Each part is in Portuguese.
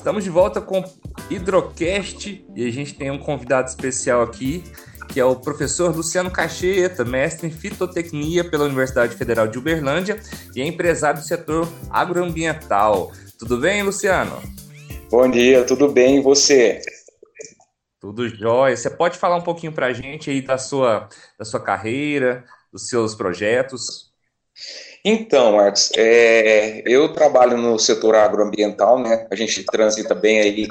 Estamos de volta com Hidrocast e a gente tem um convidado especial aqui, que é o professor Luciano Cacheta, mestre em fitotecnia pela Universidade Federal de Uberlândia e é empresário do setor agroambiental. Tudo bem, Luciano? Bom dia, tudo bem e você? Tudo jóia. Você pode falar um pouquinho para a gente aí da sua, da sua carreira, dos seus projetos? Então, Marcos, é, eu trabalho no setor agroambiental, né? A gente transita bem aí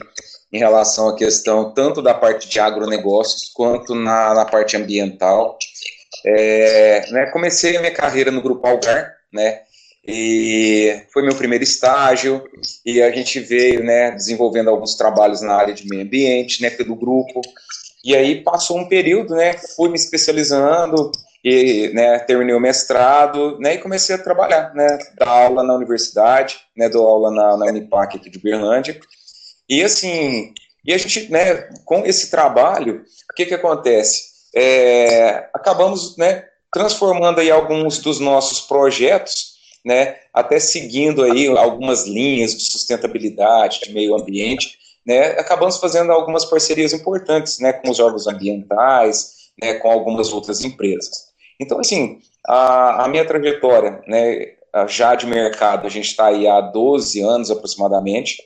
em relação à questão tanto da parte de agronegócios quanto na, na parte ambiental. É, né, comecei a minha carreira no Grupo Algar, né? E foi meu primeiro estágio, e a gente veio, né, desenvolvendo alguns trabalhos na área de meio ambiente, né, pelo grupo. E aí passou um período, né, fui me especializando, e né, terminei o mestrado, né, e comecei a trabalhar, né, dar aula na universidade, né, dou aula na, na Unipac aqui de Uberlândia, e assim, e a gente, né, com esse trabalho, o que que acontece? É, acabamos, né, transformando aí alguns dos nossos projetos, né, até seguindo aí algumas linhas de sustentabilidade, de meio ambiente, né, acabamos fazendo algumas parcerias importantes, né, com os órgãos ambientais, né, com algumas outras empresas. Então, assim, a, a minha trajetória, né, já de mercado, a gente está aí há 12 anos aproximadamente,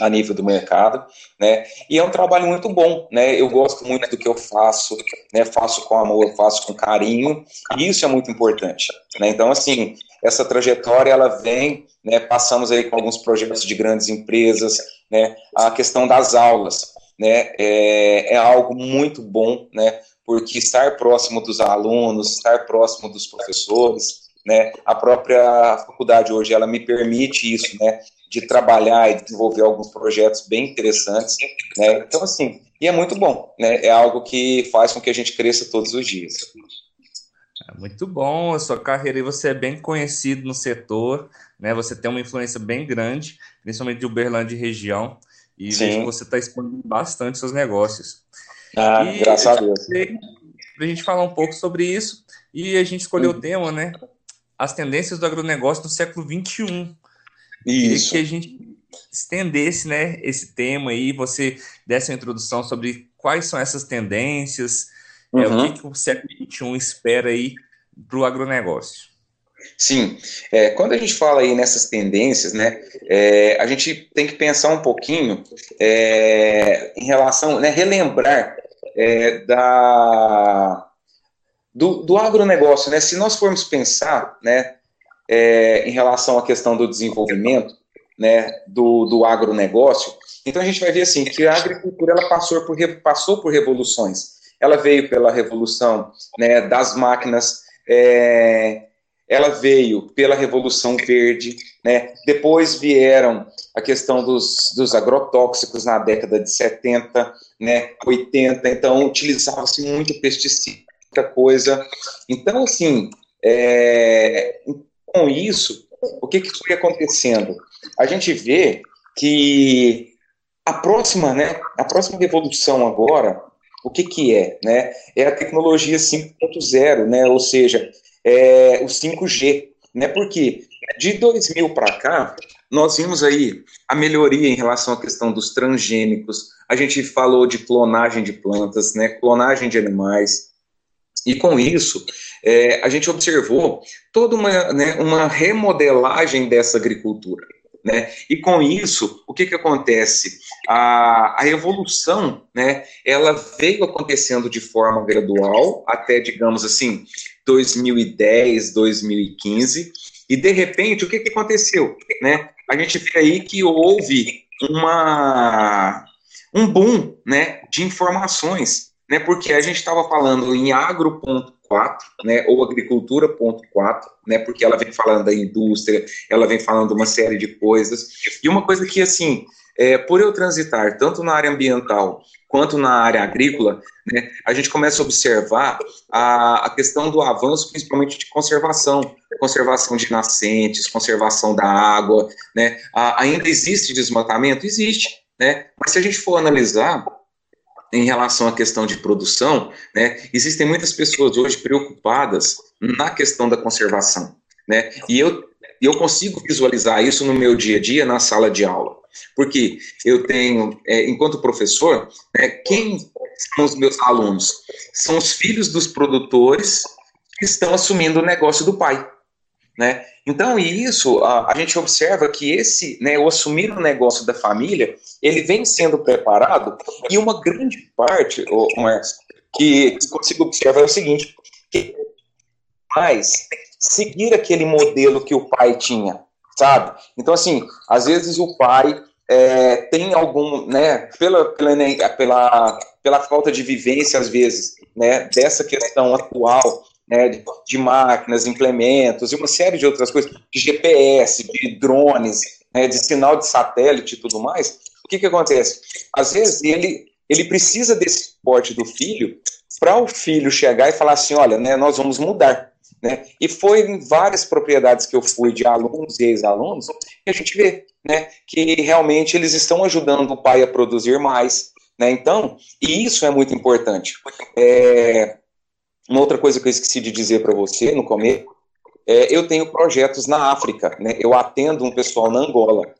a nível do mercado, né? E é um trabalho muito bom, né? Eu gosto muito do que eu faço, né? Faço com amor, faço com carinho, e isso é muito importante, né? Então, assim, essa trajetória ela vem, né? Passamos aí com alguns projetos de grandes empresas, né? A questão das aulas, né? É, é algo muito bom, né? Porque estar próximo dos alunos, estar próximo dos professores, né, a própria faculdade hoje ela me permite isso, né, de trabalhar e desenvolver alguns projetos bem interessantes, né, então assim, e é muito bom, né, é algo que faz com que a gente cresça todos os dias. É muito bom a sua carreira e você é bem conhecido no setor, né, você tem uma influência bem grande, principalmente de Uberlândia e região, e vejo que você está expandindo bastante seus negócios. Ah, e graças a Deus. Para a gente falar um pouco sobre isso, e a gente escolheu uhum. o tema, né? As tendências do agronegócio no século XXI. Isso. E que a gente estendesse né, esse tema aí, você desse uma introdução sobre quais são essas tendências, uhum. é, o que, uhum. que o século XXI espera aí para o agronegócio. Sim, é, quando a gente fala aí nessas tendências, né, é, a gente tem que pensar um pouquinho é, em relação, né, relembrar é, da, do, do agronegócio, né? Se nós formos pensar, né, é, em relação à questão do desenvolvimento, né, do, do agronegócio, então a gente vai ver assim que a agricultura ela passou por passou por revoluções. Ela veio pela revolução, né, das máquinas. É, ela veio pela Revolução Verde, né? depois vieram a questão dos, dos agrotóxicos na década de 70, né, 80, então utilizava-se muito pesticida, coisa. Então, assim, é, com isso, o que, que foi acontecendo? A gente vê que a próxima, né, a próxima revolução agora, o que, que é? Né? É a tecnologia 5.0, né? ou seja, é, o 5G, né? Porque de 2000 para cá, nós vimos aí a melhoria em relação à questão dos transgênicos, a gente falou de clonagem de plantas, né, clonagem de animais, e com isso, é, a gente observou toda uma, né, uma remodelagem dessa agricultura. Né? E com isso, o que, que acontece? A, a evolução, né, ela veio acontecendo de forma gradual até, digamos assim, 2010, 2015, e de repente, o que, que aconteceu? Né? A gente vê aí que houve uma, um boom né, de informações, né, porque a gente estava falando em agro.4, né, ou agricultura.4, né, porque ela vem falando da indústria, ela vem falando uma série de coisas, e uma coisa que, assim, é, por eu transitar tanto na área ambiental quanto na área agrícola, né, a gente começa a observar a, a questão do avanço, principalmente de conservação, conservação de nascentes, conservação da água, né, a, ainda existe desmatamento? Existe, né, mas se a gente for analisar em relação à questão de produção, né, existem muitas pessoas hoje preocupadas na questão da conservação, né, e eu, eu consigo visualizar isso no meu dia a dia na sala de aula, Porque eu tenho, é, enquanto professor, né, quem são os meus alunos? São os filhos dos produtores que estão assumindo o negócio do pai. Né? Então, e isso, a, a, gente observa que esse, né, o assumir o negócio da família, ele vem sendo preparado, e uma grande parte, oh, que, que consigo observar é o seguinte, que mais seguir aquele modelo que o pai tinha, sabe? Então, assim, às vezes o pai é, tem algum, né, pela, pela, pela, pela falta de vivência, às vezes, né, dessa questão atual, né, de, de máquinas, implementos e uma série de outras coisas, de GPS, de drones, né, de sinal de satélite e tudo mais, o que que acontece? Às vezes ele, ele precisa desse suporte do filho para o filho chegar e falar assim, olha, né, nós vamos mudar. Né? E foi em várias propriedades que eu fui de alunos e ex-alunos que a gente vê né, que realmente eles estão ajudando o pai a produzir mais. Né? Então, e isso é muito importante. É, uma outra coisa que eu esqueci de dizer para você no começo, é, eu tenho projetos na África, né? eu atendo um pessoal na Angola.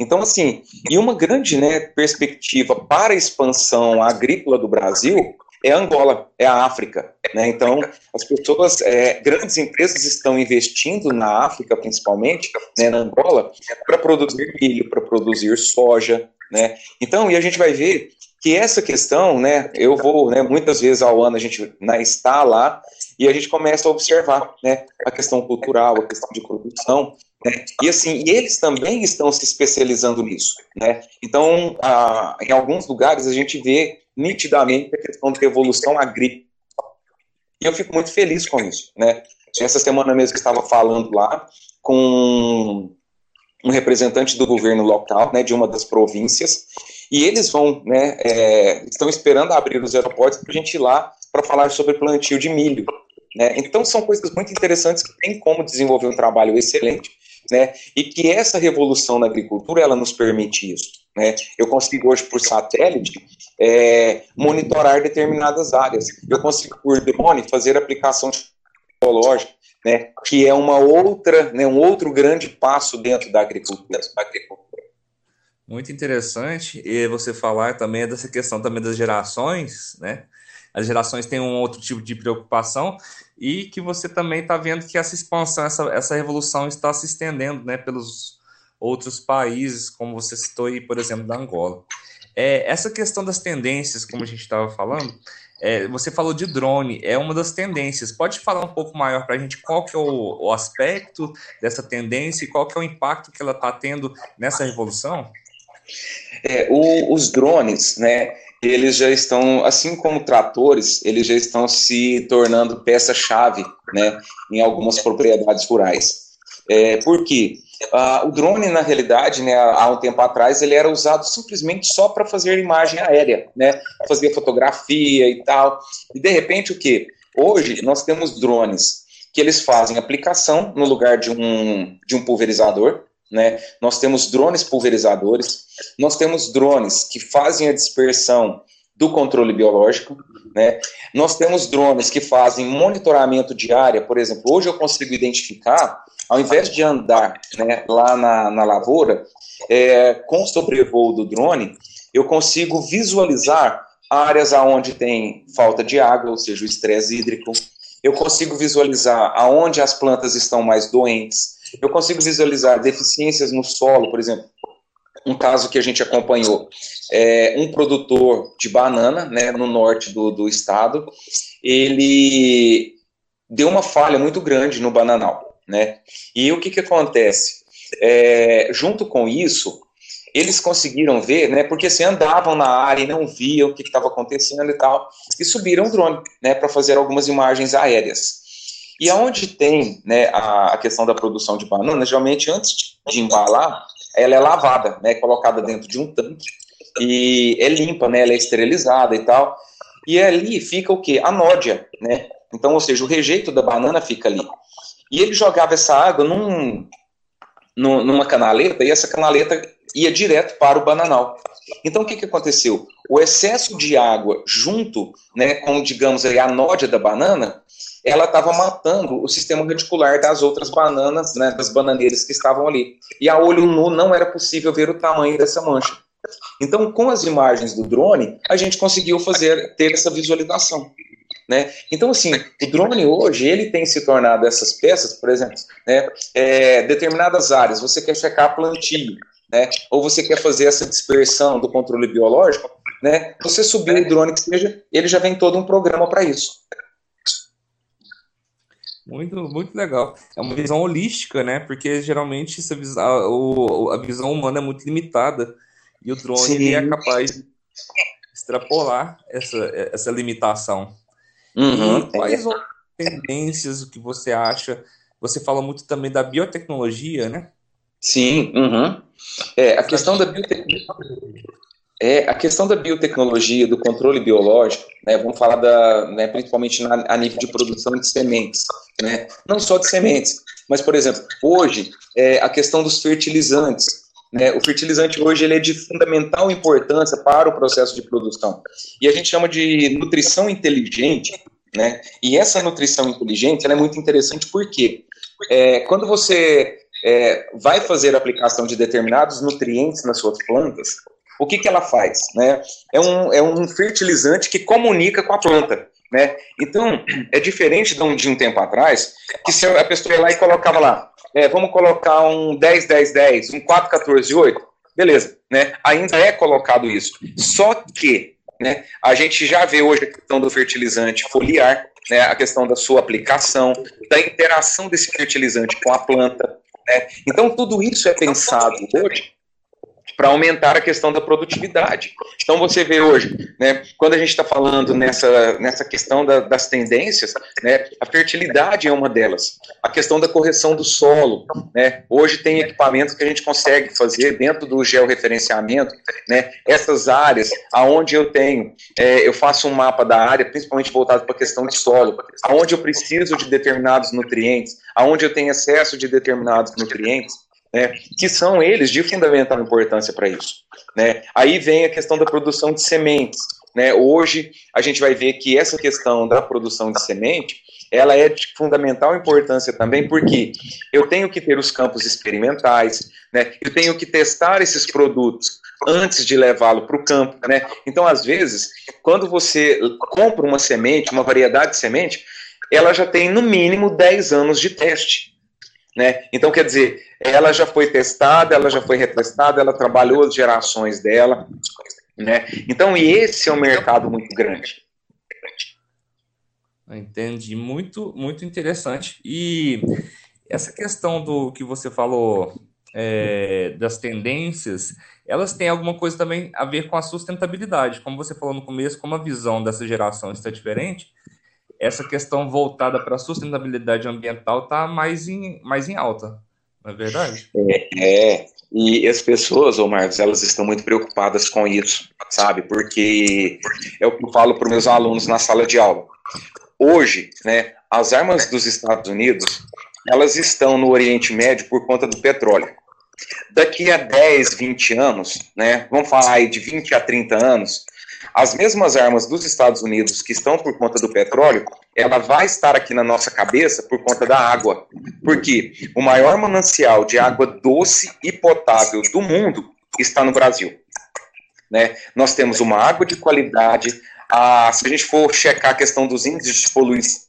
Então, assim, e uma grande né, perspectiva para a expansão agrícola do Brasil é Angola, é a África. Né? Então, as pessoas, é, grandes empresas estão investindo na África, principalmente, né, na Angola, para produzir milho, para produzir soja. Né? Então, e a gente vai ver que essa questão, né, eu vou, né, muitas vezes ao ano a gente né, está lá e a gente começa a observar, né, a questão cultural, a questão de produção, né, e assim, e eles também estão se especializando nisso, né, então, a, em alguns lugares a gente vê nitidamente a questão de evolução agrícola, e eu fico muito feliz com isso, né, essa semana mesmo que estava falando lá com um representante do governo local, né, de uma das províncias, e eles vão, né, é, estão esperando abrir os aeroportos para a gente ir lá para falar sobre plantio de milho. Né? Então são coisas muito interessantes que tem como desenvolver um trabalho excelente, né? E que essa revolução na agricultura ela nos permite isso. Né? Eu consigo hoje por satélite é, monitorar determinadas áreas. Eu consigo por drone fazer aplicação tecnológica, né? Que é uma outra, né? Um outro grande passo dentro da agricultura. Da agricultura. Muito interessante. E você falar também dessa questão também das gerações, né? As gerações têm um outro tipo de preocupação e que você também está vendo que essa expansão, essa, essa revolução está se estendendo, né? Pelos outros países, como você citou aí, por exemplo, da Angola. É, essa questão das tendências, como a gente estava falando, é, você falou de drone, é uma das tendências. Pode falar um pouco maior para a gente qual que é o, o, aspecto dessa tendência e qual que é o impacto que ela está tendo nessa revolução? É, o, os drones, né, eles já estão, assim como tratores, eles já estão se tornando peça-chave, né, em algumas propriedades rurais. É, por quê? Ah, o drone, na realidade, né, há um tempo atrás, ele era usado simplesmente só para fazer imagem aérea, né, fazer fotografia e tal. E de repente, o que? Hoje nós temos drones que eles fazem aplicação no lugar de um, de um pulverizador, né? Nós temos drones pulverizadores, nós temos drones que fazem a dispersão do controle biológico, né? Nós temos drones que fazem monitoramento de área, por exemplo, hoje eu consigo identificar, ao invés de andar né, lá na, na lavoura, é, com o sobrevoo do drone, eu consigo visualizar áreas aonde tem falta de água, ou seja, o estresse hídrico, eu consigo visualizar aonde as plantas estão mais doentes, eu consigo visualizar deficiências no solo, por exemplo, um caso que a gente acompanhou, é, um produtor de banana, né, no norte do, do estado, ele deu uma falha muito grande no bananal, né, e o que que acontece? É, junto com isso, eles conseguiram ver, né, porque assim, andavam na área e não viam o que estava acontecendo e tal, e subiram o drone, né, para fazer algumas imagens aéreas. E aonde tem né, a, questão da produção de banana, geralmente antes de embalar, ela é lavada, né, colocada dentro de um tanque e é limpa, né, ela é esterilizada e tal. E ali fica o que? A nódia, né? Então, ou seja, o rejeito da banana fica ali. E ele jogava essa água num, numa canaleta e essa canaleta ia direto para o bananal. Então, o que, que aconteceu? O excesso de água junto né, com, digamos, a nódia da banana, ela estava matando o sistema reticular das outras bananas, né, das bananeiras que estavam ali. E a olho nu não era possível ver o tamanho dessa mancha. Então, com as imagens do drone, a gente conseguiu fazer ter essa visualização. Né? Então, assim, o drone hoje, ele tem se tornado essas peças, por exemplo, né, é, determinadas áreas, você quer checar plantio, né, ou você quer fazer essa dispersão do controle biológico, né, você subir o drone que seja, ele já vem todo um programa para isso. Muito, muito legal. É uma visão holística, né? Porque geralmente essa visão, a, a visão humana é muito limitada e o drone é capaz de extrapolar essa, essa limitação. Uhum. Quais outras tendências que você acha? Você fala muito também da biotecnologia, né? Sim, uhum. é, a questão da biotecnologia. É, a questão da biotecnologia, do controle biológico, né, vamos falar da, né, principalmente na, a nível de produção de sementes, né, não só de sementes, mas, por exemplo, hoje, é, a questão dos fertilizantes, né, o fertilizante hoje ele é de fundamental importância para o processo de produção, e a gente chama de nutrição inteligente, né, e essa nutrição inteligente é muito interessante porque é, quando você é, vai fazer a aplicação de determinados nutrientes nas suas plantas, o que, que ela faz? Né? É, um, é um fertilizante que comunica com a planta. Né? Então, é diferente de um, de um tempo atrás, que se a pessoa ia lá e colocava lá, é, vamos colocar um 10, 10, 10, um 4, 14, 8, beleza, né? ainda é colocado isso. Só que né, a gente já vê hoje a questão do fertilizante foliar, né, a questão da sua aplicação, da interação desse fertilizante com a planta. Né? Então, tudo isso é pensado hoje para aumentar a questão da produtividade. Então você vê hoje, né, quando a gente está falando nessa, nessa questão da, das tendências, né, a fertilidade é uma delas. A questão da correção do solo, né, hoje tem equipamentos que a gente consegue fazer dentro do georreferenciamento, né, essas áreas aonde eu tenho, é, eu faço um mapa da área, principalmente voltado para a questão de solo, aonde eu preciso de determinados nutrientes, aonde eu tenho excesso de determinados nutrientes, né, que são eles de fundamental importância para isso. Né. Aí vem a questão da produção de sementes. Né. Hoje a gente vai ver que essa questão da produção de semente ela é de fundamental importância também, porque eu tenho que ter os campos experimentais, né, eu tenho que testar esses produtos antes de levá-lo para o campo. Né? Então, às vezes, quando você compra uma semente, uma variedade de semente, ela já tem no mínimo 10 anos de teste. Né? Então, quer dizer, ela já foi testada, ela já foi retestada, ela trabalhou as gerações dela. Né? Então, e esse é um mercado muito grande. Entendi, muito, muito interessante. E essa questão do que você falou é, das tendências, elas têm alguma coisa também a ver com a sustentabilidade. Como você falou no começo, como a visão dessa geração está diferente, essa questão voltada para a sustentabilidade ambiental está mais em, mais em alta, não é verdade? É, é, e as pessoas, ô Marcos, elas estão muito preocupadas com isso, sabe? Porque é o que eu falo para os meus alunos na sala de aula. Hoje, né, as armas dos Estados Unidos, elas estão no Oriente Médio por conta do petróleo. Daqui a 10, 20 anos, né, vamos falar aí de 20 a 30 anos, as mesmas armas dos Estados Unidos que estão por conta do petróleo, ela vai estar aqui na nossa cabeça por conta da água. Porque o maior manancial de água doce e potável do mundo está no Brasil. Né? Nós temos uma água de qualidade. A, se a gente for checar a questão dos índices de poluição,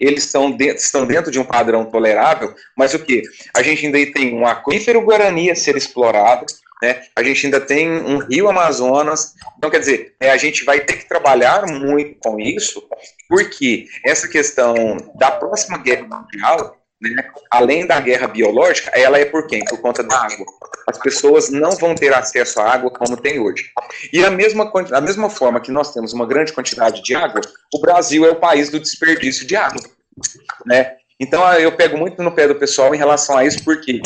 eles estão dentro, estão dentro de um padrão tolerável, mas o que? A gente ainda tem um aquífero Guarani a ser explorado, né? A gente ainda tem um rio Amazonas, então quer dizer, é, a gente vai ter que trabalhar muito com isso, porque essa questão da próxima guerra mundial, né, além da guerra biológica, ela é por quem? Por conta da água. As pessoas não vão ter acesso à água como tem hoje. E a mesma, a mesma forma que nós temos uma grande quantidade de água, o Brasil é o país do desperdício de água. Né? Então eu pego muito no pé do pessoal em relação a isso, porque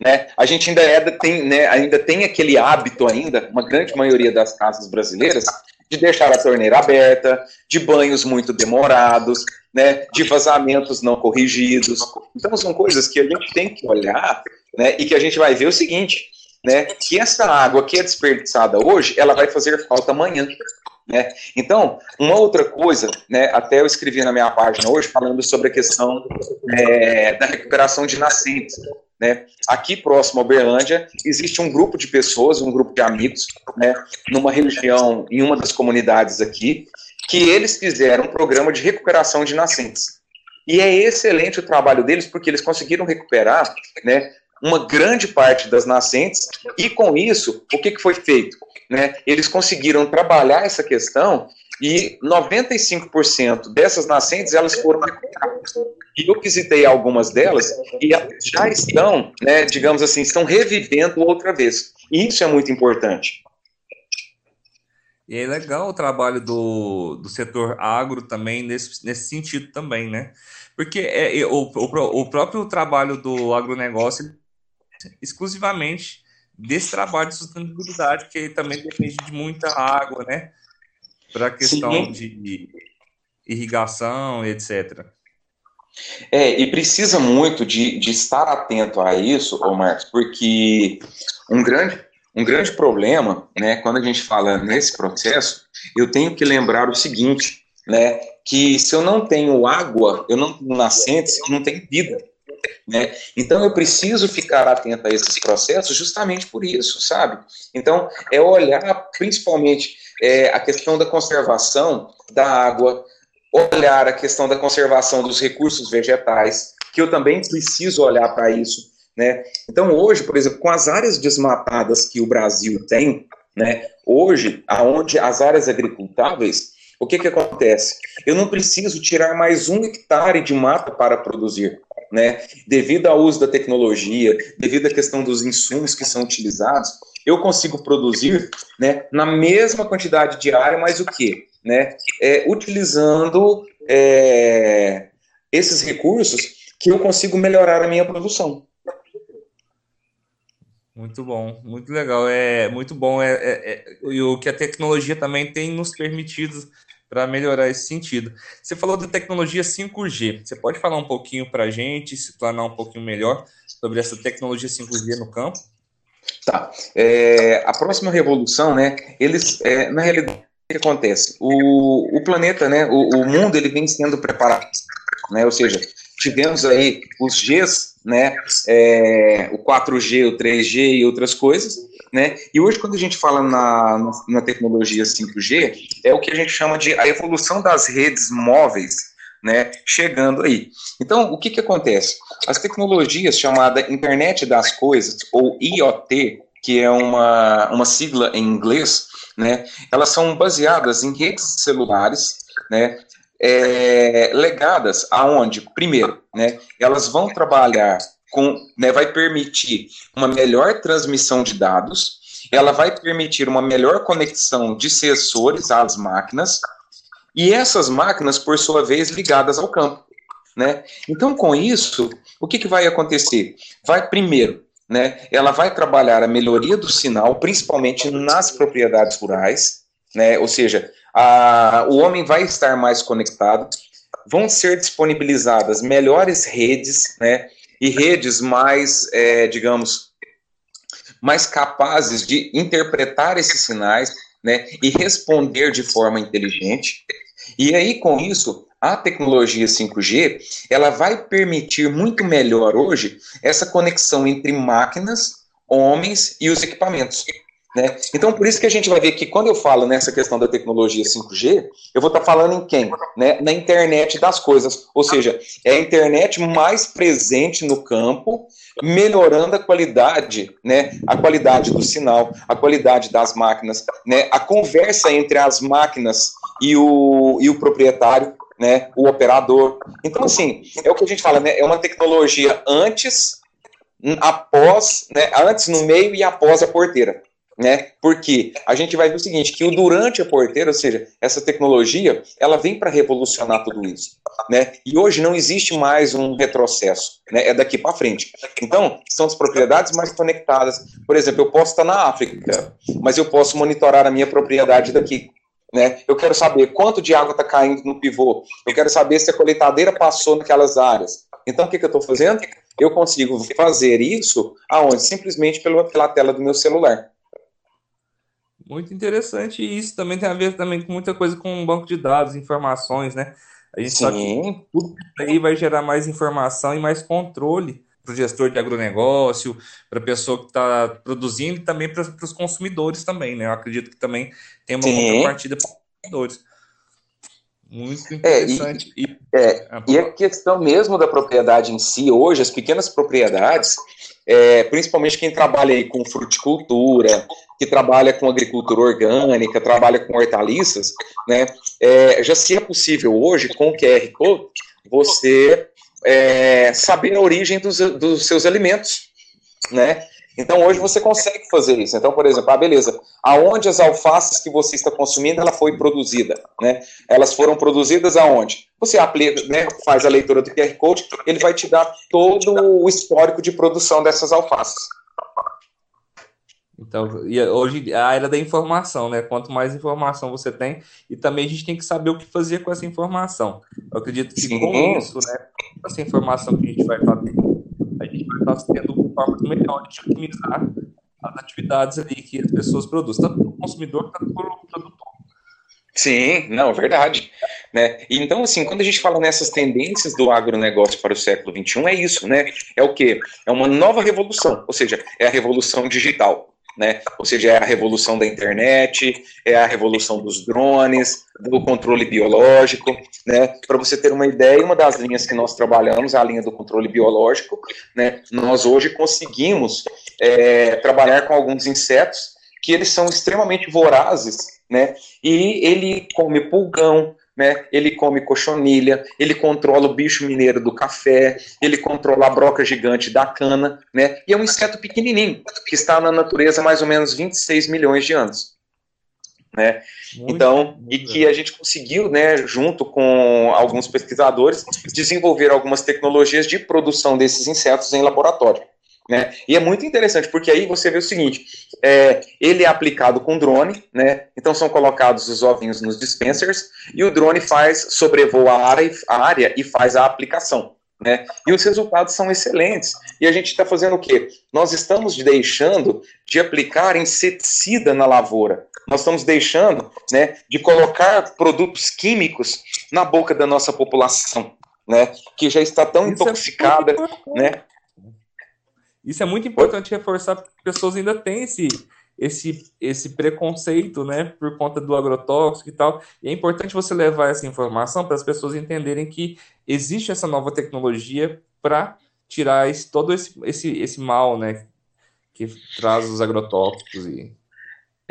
né? A gente ainda, é, tem, né, ainda tem aquele hábito ainda, uma grande maioria das casas brasileiras, de deixar a torneira aberta, de banhos muito demorados, né, de vazamentos não corrigidos. Então são coisas que a gente tem que olhar, né, e que a gente vai ver o seguinte, né, que essa água que é desperdiçada hoje, ela vai fazer falta amanhã. Né? Então, uma outra coisa, né, até eu escrevi na minha página hoje falando sobre a questão é, da recuperação de nascentes. Né? Aqui próximo a Uberlândia existe um grupo de pessoas, um grupo de amigos, né, numa região, em uma das comunidades aqui, que eles fizeram um programa de recuperação de nascentes. E é excelente o trabalho deles, porque eles conseguiram recuperar né, uma grande parte das nascentes, e com isso, o que, que foi feito? Né, eles conseguiram trabalhar essa questão e 95% dessas nascentes elas foram recuperadas. E eu visitei algumas delas e já estão, né, digamos assim, estão revivendo outra vez. E isso é muito importante. E é legal o trabalho do, do setor agro também, nesse, nesse sentido também, né? Porque é, o, o, o próprio trabalho do agronegócio exclusivamente desse trabalho de sustentabilidade, que também depende de muita água, né? Para a questão de irrigação, etc. É, e precisa muito de, de estar atento a isso, ô Marcos, porque um grande, um grande problema, né, quando a gente fala nesse processo, eu tenho que lembrar o seguinte, né, que se eu não tenho água, eu não tenho nascentes, eu não tenho vida. Né? Então eu preciso ficar atento a esses processos justamente por isso, sabe? Então é olhar principalmente é, a questão da conservação da água, olhar a questão da conservação dos recursos vegetais, que eu também preciso olhar para isso. Né? Então, hoje, por exemplo, com as áreas desmatadas que o Brasil tem, né, hoje, aonde as áreas agricultáveis, o que, que acontece? Eu não preciso tirar mais um hectare de mata para produzir. Né? Devido ao uso da tecnologia, devido à questão dos insumos que são utilizados, eu consigo produzir né, na mesma quantidade de área, mas o quê? né, é, utilizando é, esses recursos que eu consigo melhorar a minha produção. Muito bom, muito legal, é muito bom é, é, é e o que a tecnologia também tem nos permitido para melhorar esse sentido. Você falou da tecnologia 5G, você pode falar um pouquinho para a gente, se planar um pouquinho melhor sobre essa tecnologia 5G no campo? Tá. É, a próxima revolução, né? Eles, é, na realidade, que acontece? O, o planeta, né, o, o mundo, ele vem sendo preparado, né, ou seja, tivemos aí os Gs, né, é, o 4G, o 3G e outras coisas, né, e hoje quando a gente fala na, na tecnologia 5G, é o que a gente chama de a evolução das redes móveis, né, chegando aí. Então, o que que acontece? As tecnologias chamada Internet das Coisas, ou IoT, que é uma, uma sigla em inglês, né, elas são baseadas em redes celulares, né, é, legadas aonde, primeiro, né, elas vão trabalhar com, né, vai permitir uma melhor transmissão de dados, ela vai permitir uma melhor conexão de sensores às máquinas, e essas máquinas, por sua vez, ligadas ao campo. Né? Então, com isso, o que, que vai acontecer? Vai, primeiro, né, ela vai trabalhar a melhoria do sinal, principalmente nas propriedades rurais, né, ou seja, a, o homem vai estar mais conectado, vão ser disponibilizadas melhores redes, né, e redes mais, é, digamos, mais capazes de interpretar esses sinais, né, e responder de forma inteligente. E aí, com isso, a tecnologia 5G, ela vai permitir muito melhor hoje essa conexão entre máquinas, homens e os equipamentos. Né? Então, por isso que a gente vai ver que quando eu falo nessa questão da tecnologia 5G, eu vou estar falando em quem? Né? Na internet das coisas. Ou seja, é a internet mais presente no campo, melhorando a qualidade, né? a qualidade do sinal, a qualidade das máquinas, né? a conversa entre as máquinas e o, e o proprietário, né, o operador. Então, assim, é o que a gente fala, né, é uma tecnologia antes, após, né, antes, no meio e após a porteira. Né? Porque a gente vai ver o seguinte, que o durante a porteira, ou seja, essa tecnologia, ela vem para revolucionar tudo isso, né? E hoje não existe mais um retrocesso, né? É daqui para frente. Então, são as propriedades mais conectadas. Por exemplo, eu posso estar na África, mas eu posso monitorar a minha propriedade daqui Né? Eu quero saber quanto de água está caindo no pivô. Eu quero saber se a coletadeira passou naquelas áreas. Então, o que, que eu estou fazendo? Eu consigo fazer isso aonde? Simplesmente pela, pela tela do meu celular. Muito interessante. E isso também tem a ver também com muita coisa com um banco de dados, informações, né? A gente Sim. sabe que tudo isso aí vai gerar mais informação e mais controle para o gestor de agronegócio, para a pessoa que está produzindo e também para os consumidores também, né? Eu acredito que também tem uma Sim. contrapartida para os consumidores. Muito interessante. É, e, é, ah, e a questão mesmo da propriedade em si, hoje, as pequenas propriedades, é, principalmente quem trabalha aí com fruticultura, que trabalha com agricultura orgânica, trabalha com hortaliças, né, é, já se é possível hoje, com o QR Code, você é, saber a origem dos, dos seus alimentos, né? Então hoje você consegue fazer isso. Então, por exemplo, ah, beleza, aonde as alfaces que você está consumindo ela foi produzida, né? Elas foram produzidas aonde? Você aplica, né, faz a leitura do QR Code, ele vai te dar todo o histórico de produção dessas alfaces. Então, e hoje a era da informação, né? Quanto mais informação você tem, e também a gente tem que saber o que fazer com essa informação. Eu acredito que Sim. com isso, né, essa informação que a gente vai fazer, a gente vai estar tendo formas melhores de otimizar as atividades ali que as pessoas produzem, tanto para o consumidor quanto para o produtor. Sim, não, verdade. Né? Então, assim, quando a gente fala nessas tendências do agronegócio para o século XXI, é isso, né? É o quê? É uma nova revolução, ou seja, é a revolução digital né? Ou seja, é a revolução da internet, é a revolução dos drones, do controle biológico, né? Para você ter uma ideia, uma das linhas que nós trabalhamos, a linha do controle biológico, né? Nós hoje conseguimos é, trabalhar com alguns insetos que eles são extremamente vorazes, né? E ele come pulgão, né? Ele come cochonilha, ele controla o bicho mineiro do café, ele controla a broca gigante da cana, né? E é um inseto pequenininho, que está na natureza há mais ou menos 26 milhões de anos. Né? Muito, então, muito e que a gente conseguiu, né, junto com alguns pesquisadores, desenvolver algumas tecnologias de produção desses insetos em laboratório. Né? E é muito interessante, porque aí você vê o seguinte: é, ele é aplicado com drone, né? Então são colocados os ovinhos nos dispensers, e o drone faz, sobrevoa a área, a área e faz a aplicação. Né? E os resultados são excelentes. E a gente está fazendo o quê? Nós estamos deixando de aplicar inseticida na lavoura. Nós estamos deixando né, de colocar produtos químicos na boca da nossa população, né, que já está tão Isso é intoxicada, é né, isso é muito importante reforçar, porque as pessoas ainda têm esse, esse, esse preconceito, né, por conta do agrotóxico e tal. E é importante você levar essa informação para as pessoas entenderem que existe essa nova tecnologia para tirar esse, todo esse, esse, esse mal, né, que traz os agrotóxicos e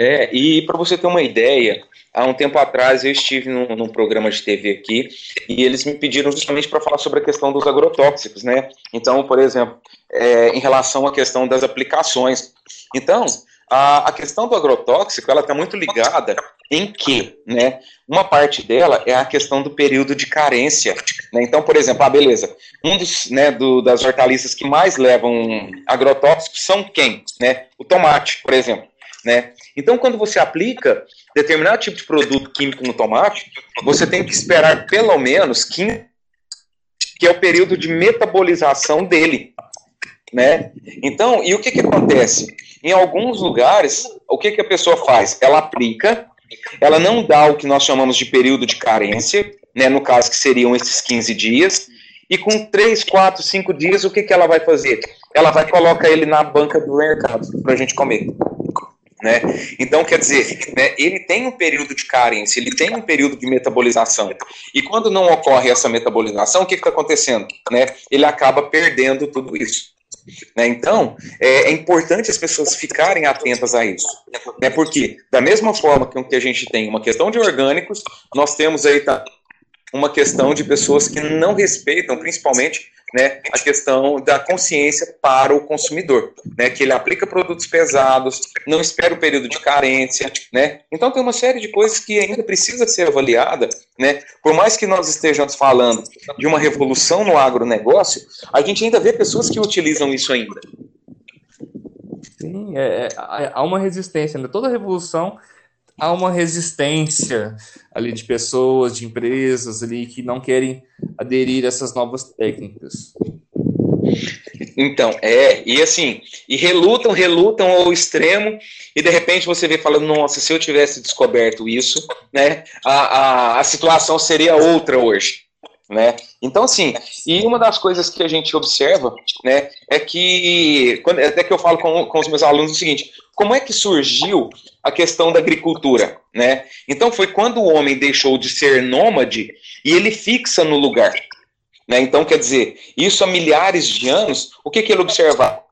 é, e para você ter uma ideia, há um tempo atrás eu estive num, num programa de TV aqui e eles me pediram justamente para falar sobre a questão dos agrotóxicos, né? Então, por exemplo, é, em relação à questão das aplicações. Então, a, a questão do agrotóxico, ela está muito ligada em que, né? Uma parte dela é a questão do período de carência. Né? Então, por exemplo, ah, beleza, um dos, né, do, das hortaliças que mais levam agrotóxicos são quem? Né? O tomate, por exemplo. Né? Então, quando você aplica determinado tipo de produto químico no tomate, você tem que esperar pelo menos 15, que é o período de metabolização dele. Né? Então, e o que, que acontece? Em alguns lugares, o que, que a pessoa faz? Ela aplica, ela não dá o que nós chamamos de período de carência, né, no caso que seriam esses 15 dias, e com 3, 4, 5 dias, o que, que ela vai fazer? Ela vai colocar ele na banca do mercado para a gente comer. Né? Então, quer dizer, né, ele tem um período de carência, ele tem um período de metabolização. E quando não ocorre essa metabolização, o que está acontecendo? Né? Ele acaba perdendo tudo isso. Né? Então, é, é, importante as pessoas ficarem atentas a isso. Né? Porque, da mesma forma que a gente tem uma questão de orgânicos, nós temos aí tá, uma questão de pessoas que não respeitam, principalmente, né, a questão da consciência para o consumidor, né, que ele aplica produtos pesados, não espera o período de carência, né, então tem uma série de coisas que ainda precisa ser avaliada, né, por mais que nós estejamos falando de uma revolução no agronegócio, a gente ainda vê pessoas que utilizam isso ainda. Sim, é, é, há uma resistência, né? toda revolução há uma resistência ali de pessoas, de empresas ali que não querem aderir a essas novas técnicas. Então, é, e assim, e relutam, relutam ao extremo, e de repente você vê falando, nossa, se eu tivesse descoberto isso, né, a, a, a situação seria outra hoje, né? Então, assim, e uma das coisas que a gente observa, né, é que, quando, até que eu falo com, com os meus alunos o seguinte, como é que surgiu a questão da agricultura, né? Então, foi quando o homem deixou de ser nômade e ele fixa no lugar, né? Então, quer dizer, isso há milhares de anos, o que, que ele observava?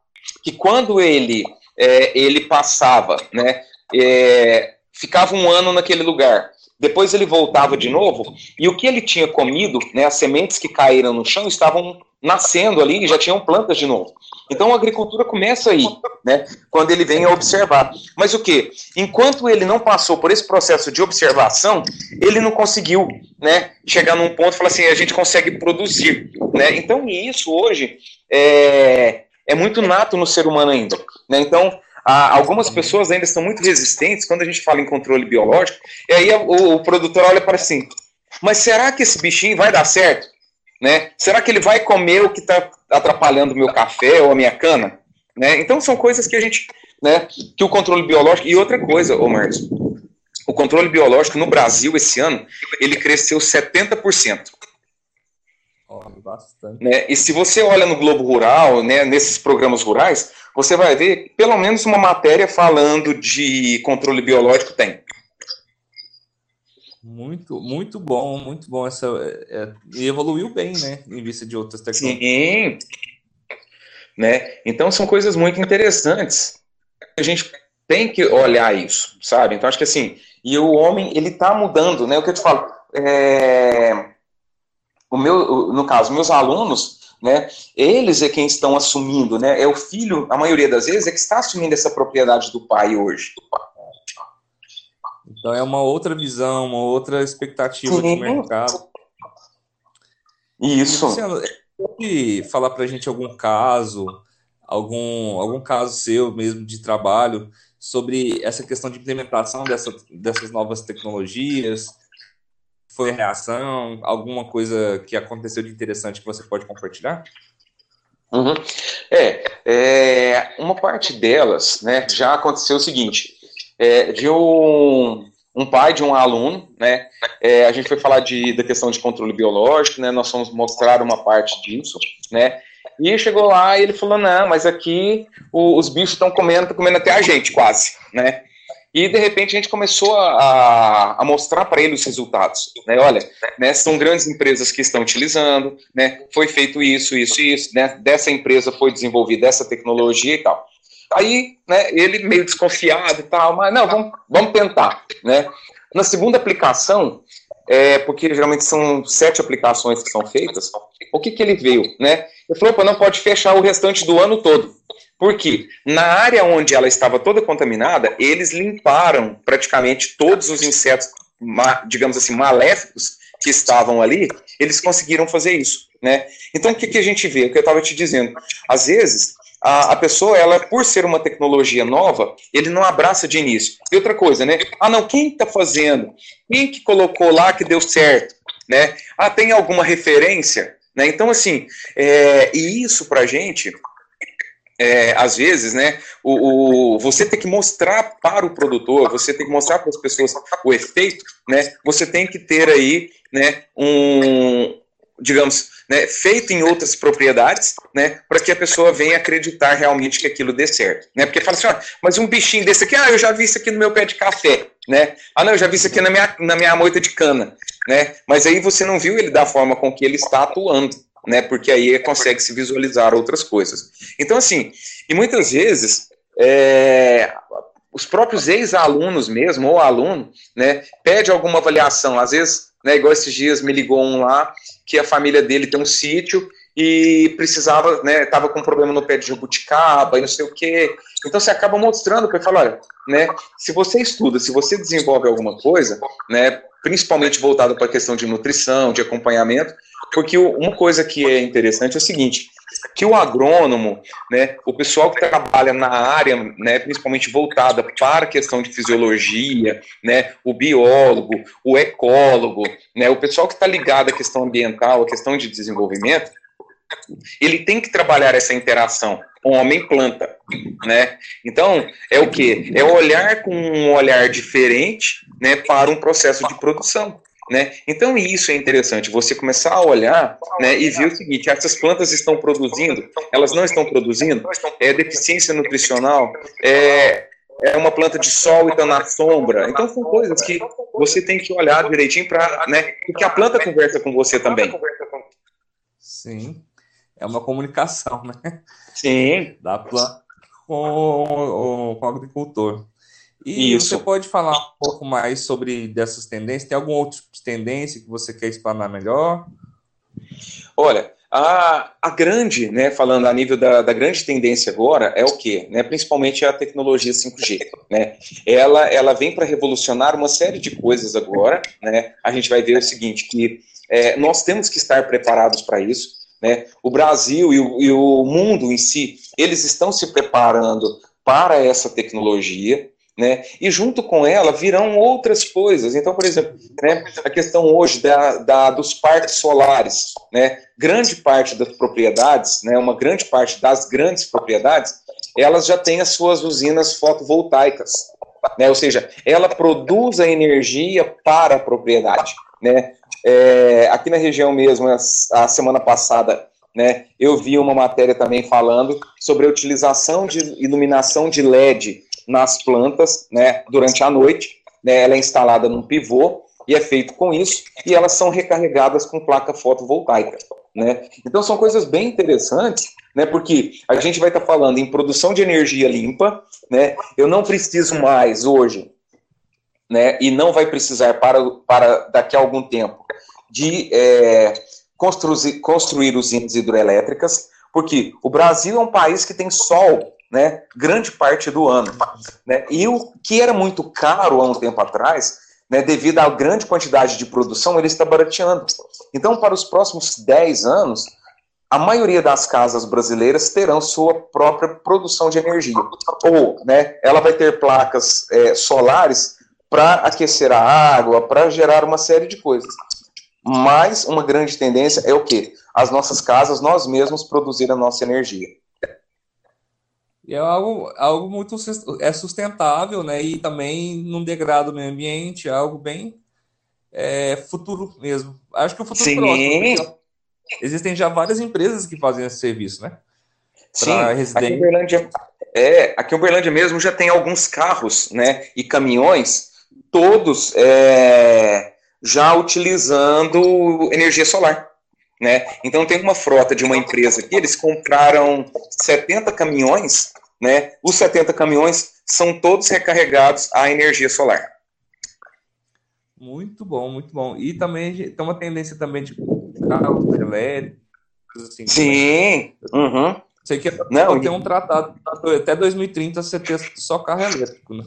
Que quando ele, é, ele passava, né, é, ficava um ano naquele lugar, depois ele voltava de novo, e o que ele tinha comido, né, as sementes que caíram no chão estavam nascendo ali e já tinham plantas de novo. Então a agricultura começa aí, né? Quando ele vem a observar. Mas o que? Enquanto ele não passou por esse processo de observação, ele não conseguiu, né? Chegar num ponto e falar assim, a gente consegue produzir, né? Então isso hoje é, é muito nato no ser humano ainda, né? Então algumas pessoas ainda são muito resistentes quando a gente fala em controle biológico. E aí o, o produtor olha para assim, mas será que esse bichinho vai dar certo? Né? Será que ele vai comer o que está atrapalhando o meu café ou a minha cana? Né? Então são coisas que a gente, né, que o controle biológico e outra coisa, ô Marcos, o controle biológico no Brasil esse ano ele cresceu 70%. Oh, bastante. Né? E se você olha no Globo Rural, né, nesses programas rurais, você vai ver pelo menos uma matéria falando de controle biológico tem. Muito, muito bom, muito bom essa. É, e evoluiu bem, né? Em vista de outras tecnologias. Sim. Né? Então são coisas muito interessantes. A gente tem que olhar isso, sabe? Então acho que assim, e o homem ele está mudando, né? O que eu te falo, é... o meu, no caso, meus alunos, né? Eles é quem estão assumindo, né? É o filho, a maioria das vezes, é que está assumindo essa propriedade do pai hoje. Então é uma outra visão, uma outra expectativa Sim. de mercado. Isso. pode falar para a gente algum caso, algum, algum caso seu mesmo de trabalho sobre essa questão de implementação dessa, dessas novas tecnologias? Foi reação? Alguma coisa que aconteceu de interessante que você pode compartilhar? Uhum. É, é, uma parte delas, né, já aconteceu o seguinte, é, de um, um pai de um aluno, né? É, a gente foi falar de, da questão de controle biológico, né? Nós fomos mostrar uma parte disso, né? E chegou lá e ele falou: não, mas aqui o, os bichos estão comendo, comendo até a gente, quase, né? E de repente a gente começou a, a mostrar para ele os resultados. Né? Olha, né, são grandes empresas que estão utilizando, né? Foi feito isso, isso, isso, né? Dessa empresa foi desenvolvida essa tecnologia e tal. Aí, né, ele meio desconfiado e tal, mas não, vamos, vamos tentar, né? Na segunda aplicação, é, porque geralmente são sete aplicações que são feitas, o que, que ele veio, né? Ele falou, não pode fechar o restante do ano todo. Porque na área onde ela estava toda contaminada, eles limparam praticamente todos os insetos, digamos assim, maléficos que estavam ali, eles conseguiram fazer isso, né? Então, o que, que a gente vê? O que eu estava te dizendo. Às vezes, a, a, pessoa, ela, por ser uma tecnologia nova, ele não abraça de início. E outra coisa, né? Ah, não, quem está fazendo? Quem que colocou lá que deu certo? Né? Ah, tem alguma referência? Né? Então, assim, é, e isso pra gente, é, às vezes, né, o, o, você tem que mostrar para o produtor, você tem que mostrar para as pessoas o efeito, né, você tem que ter aí, né, um, digamos, né, feito em outras propriedades, né, para que a pessoa venha acreditar realmente que aquilo dê certo, né, porque fala assim, ah, mas um bichinho desse aqui, ah, eu já vi isso aqui no meu pé de café, né, ah, não, eu já vi isso aqui na minha, na minha moita de cana, né, mas aí você não viu ele da forma com que ele está atuando, né, porque aí consegue se visualizar outras coisas. Então, assim, e muitas vezes, é, os próprios ex-alunos mesmo, ou aluno, né, pede alguma avaliação, às vezes, né, igual esses dias me ligou um lá, que a família dele tem um sítio e precisava, né, tava com um problema no pé de jabuticaba e não sei o quê. Então você acaba mostrando para ele falar, olha, né, se você estuda, se você desenvolve alguma coisa, né, principalmente voltado para a questão de nutrição, de acompanhamento, porque uma coisa que é interessante é o seguinte, que o agrônomo, né, o pessoal que trabalha na área, né, principalmente voltada para a questão de fisiologia, né, o biólogo, o ecólogo, né, o pessoal que está ligado à questão ambiental, à questão de desenvolvimento, ele tem que trabalhar essa interação homem-planta, né? Então, é o que? É olhar com um olhar diferente, né, para um processo de produção. Né? Então isso é interessante, você começar a olhar né, e ver o seguinte, essas plantas estão produzindo, elas não estão produzindo, é deficiência nutricional, é, é uma planta de sol e está na sombra. Então são coisas que você tem que olhar direitinho para, né, porque a planta conversa com você também. Sim, é uma comunicação, né? Sim. Da planta com, com o agricultor. E Isso. você pode falar um pouco mais sobre dessas tendências? Tem algum outro tipo tendência que você quer explanar melhor? Olha, a, a grande, né, falando a nível da, da grande tendência agora, é o quê? Né, principalmente a tecnologia 5G. Né? Ela, ela vem para revolucionar uma série de coisas agora. Né? A gente vai ver o seguinte, que é, nós temos que estar preparados para isso. Né? O Brasil e o, e o mundo em si, eles estão se preparando para essa tecnologia. Né? E junto com ela virão outras coisas. Então, por exemplo, né, a questão hoje da, da, dos parques solares, né? grande parte das propriedades, né, uma grande parte das grandes propriedades, elas já têm as suas usinas fotovoltaicas. Né? Ou seja, ela produz a energia para a propriedade. Né? É, aqui na região mesmo, a semana passada, né, eu vi uma matéria também falando sobre a utilização de iluminação de LED nas plantas, né, durante a noite. Né, ela é instalada num pivô e é feito com isso, e elas são recarregadas com placa fotovoltaica. Né? Então são coisas bem interessantes, né, porque a gente vai estar tá falando em produção de energia limpa, né, eu não preciso mais hoje, né, e não vai precisar para, para daqui a algum tempo, de é, construir, construir usinas hidroelétricas, porque o Brasil é um país que tem sol né, grande parte do ano. Né? E o que era muito caro há um tempo atrás, né, devido à grande quantidade de produção, ele está barateando. Então, para os próximos 10 anos, a maioria das casas brasileiras terão sua própria produção de energia. Ou né, ela vai ter placas é, solares para aquecer a água, para gerar uma série de coisas. Mas uma grande tendência é o quê? As nossas casas, nós mesmos produzir a nossa energia. E é algo, algo muito é sustentável, né? E também não degrada o meio ambiente, é algo bem é, futuro mesmo. Acho que o futuro Sim. próximo. Existem já várias empresas que fazem esse serviço, né? Sim, aqui em, Uberlândia, é, aqui em Uberlândia mesmo já tem alguns carros né, e caminhões, todos é, já utilizando energia solar. Né? Então tem uma frota de uma empresa aqui, eles compraram 70 caminhões, né? Os 70 caminhões são todos recarregados à energia solar. Muito bom, muito bom. E também tem uma tendência também de carros elétricos, assim. Sim. Uhum. Sei que não, tem um tratado até 2030 você ter só carro elétrico, né?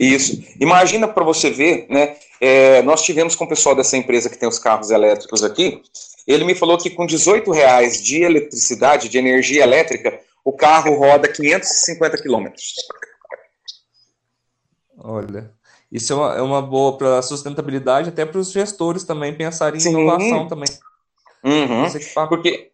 Isso. Imagina para você ver, né? É, nós tivemos com o pessoal dessa empresa que tem os carros elétricos aqui. Ele me falou que com 18 reais de eletricidade, de energia elétrica, o carro roda 550 quilômetros. Olha, isso é uma, é uma boa para a sustentabilidade, até para os gestores também pensarem em inovação também. Uhum. Porque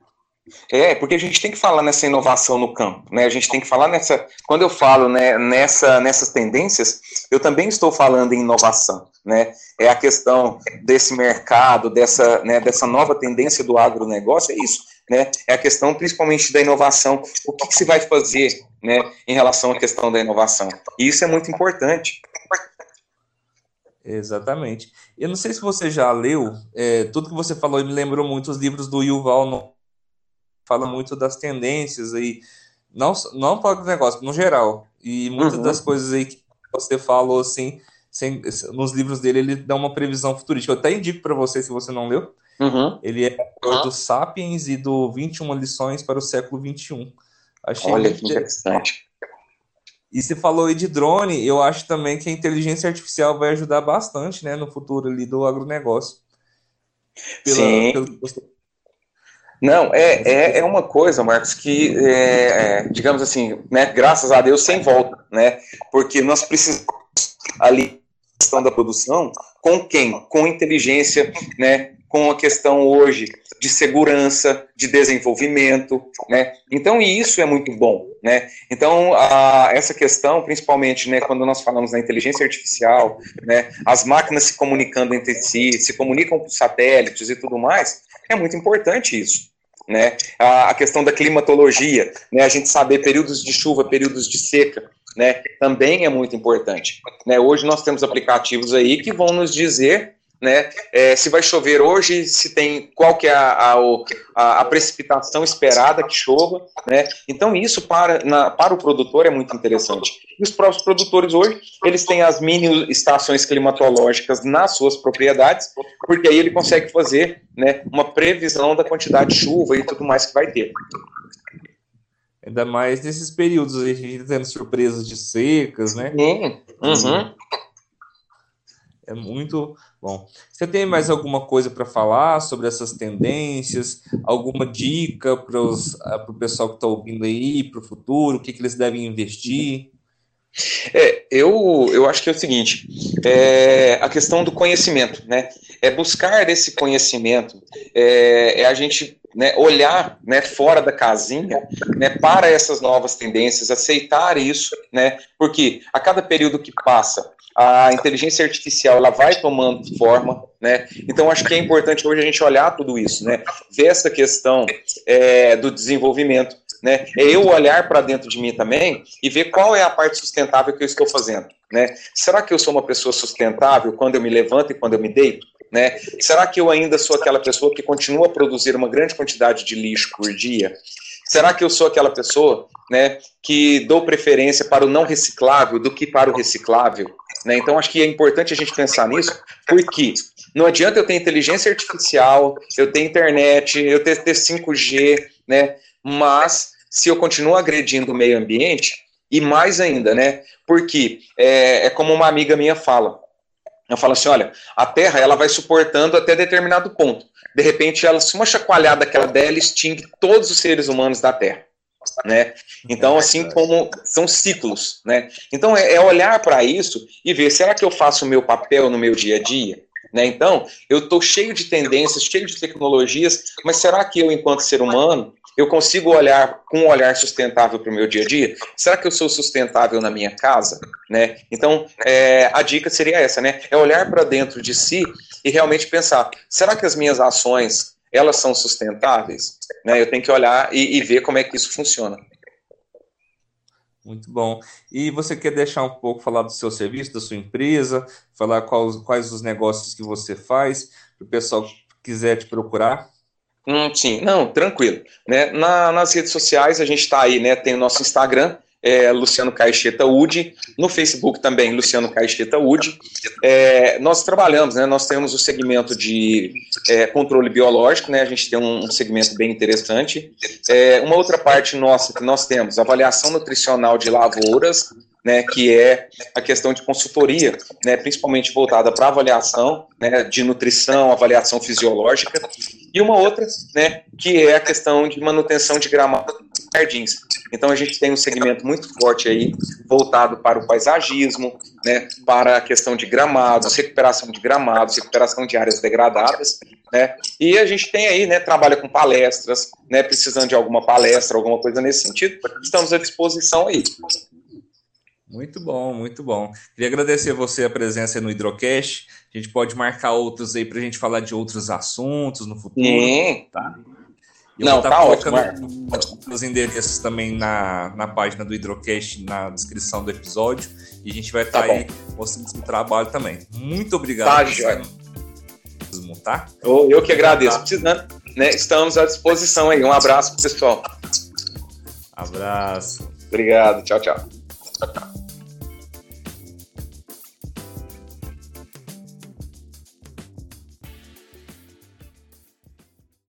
é, porque a gente tem que falar nessa inovação no campo, né? A gente tem que falar nessa. Quando eu falo né, nessa, nessas tendências, eu também estou falando em inovação, né? É a questão desse mercado, dessa, né, dessa nova tendência do agronegócio, é isso, né? É a questão principalmente da inovação. O que, que se vai fazer, né, em relação à questão da inovação? E isso é muito importante. Exatamente. Eu não sei se você já leu, é, tudo que você falou me lembrou muito os livros do Yuval Noah fala muito das tendências aí, não, não para o negócio, no geral. E muitas uhum. das coisas aí que você falou, assim, sem, nos livros dele, ele dá uma previsão futurística. Eu até indico para você, se você não leu. Uhum. Ele é uhum. do Sapiens e do 21 lições para o século 21. Achei Olha que interessante. E você falou aí de drone, eu acho também que a inteligência artificial vai ajudar bastante, né, no futuro ali do agronegócio. Pela, Sim. Pelo que você Não, é, é, é uma coisa, Marcos, que, é, é, digamos assim, né, graças a Deus, sem volta, né? Porque nós precisamos ali questão da produção com quem? Com inteligência, né? Com a questão hoje de segurança, de desenvolvimento, né? Então isso é muito bom, né? Então a, essa questão, principalmente, né, quando nós falamos da inteligência artificial, né, as máquinas se comunicando entre si, se comunicam com satélites e tudo mais, é muito importante isso né? A, questão da climatologia, né? A gente saber períodos de chuva, períodos de seca, né? Também é muito importante. Né? Hoje nós temos aplicativos aí que vão nos dizer né? É, se vai chover hoje, se tem qual que é a, a, a, precipitação esperada que chova, né? Então isso para, na, para o produtor é muito interessante. E os próprios produtores hoje, eles têm as mini estações climatológicas nas suas propriedades, porque aí ele consegue fazer, né, uma previsão da quantidade de chuva e tudo mais que vai ter. Ainda mais nesses períodos a gente tendo surpresas de secas, né? Sim. Uhum. É muito bom. Você tem mais alguma coisa para falar sobre essas tendências? Alguma dica para ah, o pessoal que está ouvindo aí, para o futuro? O que, que eles devem investir? É, eu, eu acho que é o seguinte, é a questão do conhecimento, né? É buscar esse conhecimento, é, é a gente né, olhar né, fora da casinha né, para essas novas tendências, aceitar isso, né? Porque a cada período que passa, a inteligência artificial ela vai tomando forma, né? Então acho que é importante hoje a gente olhar tudo isso, né? Ver essa questão é, do desenvolvimento, né? É eu olhar para dentro de mim também e ver qual é a parte sustentável que eu estou fazendo, né? Será que eu sou uma pessoa sustentável quando eu me levanto e quando eu me deito? Né? Será que eu ainda sou aquela pessoa que continua a produzir uma grande quantidade de lixo por dia? Será que eu sou aquela pessoa né, que dou preferência para o não reciclável do que para o reciclável? Né? Então, acho que é importante a gente pensar nisso, porque não adianta eu ter inteligência artificial, eu ter internet, eu ter, ter 5G, né? mas se eu continuo agredindo o meio ambiente, e mais ainda, né? Porque é, é como uma amiga minha fala. Ela fala assim: olha, a Terra ela vai suportando até determinado ponto. De repente, ela, se uma chacoalhada que ela der, ela extingue todos os seres humanos da Terra né? Então, assim como são ciclos, né? Então, é, é olhar para isso e ver, será que eu faço o meu papel no meu dia a dia? Né? Então, eu estou cheio de tendências, cheio de tecnologias, mas será que eu, enquanto ser humano, eu consigo olhar com um olhar sustentável para o meu dia a dia? Será que eu sou sustentável na minha casa? Né? Então, é, a dica seria essa, né? É olhar para dentro de si e realmente pensar, será que as minhas ações, elas são sustentáveis? Né? Eu tenho que olhar e, e ver como é que isso funciona. Muito bom. E você quer deixar um pouco, falar do seu serviço, da sua empresa, falar quais, quais os negócios que você faz, para o pessoal que quiser te procurar? Hum, sim, não, tranquilo. Né? Na, nas redes sociais a gente está aí, né? Tem o nosso Instagram, é, Luciano Caixeta Udi, no Facebook também, Luciano Caixeta Udi. É, nós trabalhamos, né, nós temos o segmento de é, controle biológico, né, a gente tem um, segmento bem interessante. É, uma outra parte nossa que nós temos, avaliação nutricional de lavouras, né, que é a questão de consultoria, né, principalmente voltada para avaliação né, de nutrição, avaliação fisiológica, e uma outra, né, que é a questão de manutenção de gramado jardins. Então a gente tem um segmento muito forte aí voltado para o paisagismo, né, para a questão de gramados, recuperação de gramados, recuperação de áreas degradadas, né? E a gente tem aí, né, trabalha com palestras, né, precisando de alguma palestra, alguma coisa nesse sentido, estamos à disposição aí. Muito bom, muito bom. Queria agradecer você a presença no Hidrocast. A gente pode marcar outros aí para a gente falar de outros assuntos no futuro. Sim. Tá? Eu Não, vou tá ótimo. Os endereços também na, na página do Hidrocast, na descrição do episódio. E a gente vai estar tá tá aí mostrando o trabalho também. Muito obrigado. Tá, Jorge. Tá? Eu, eu que agradeço. Precisando, né? Estamos à disposição aí. Um abraço, pessoal. Abraço. Obrigado. Tchau, tchau. tchau, tchau.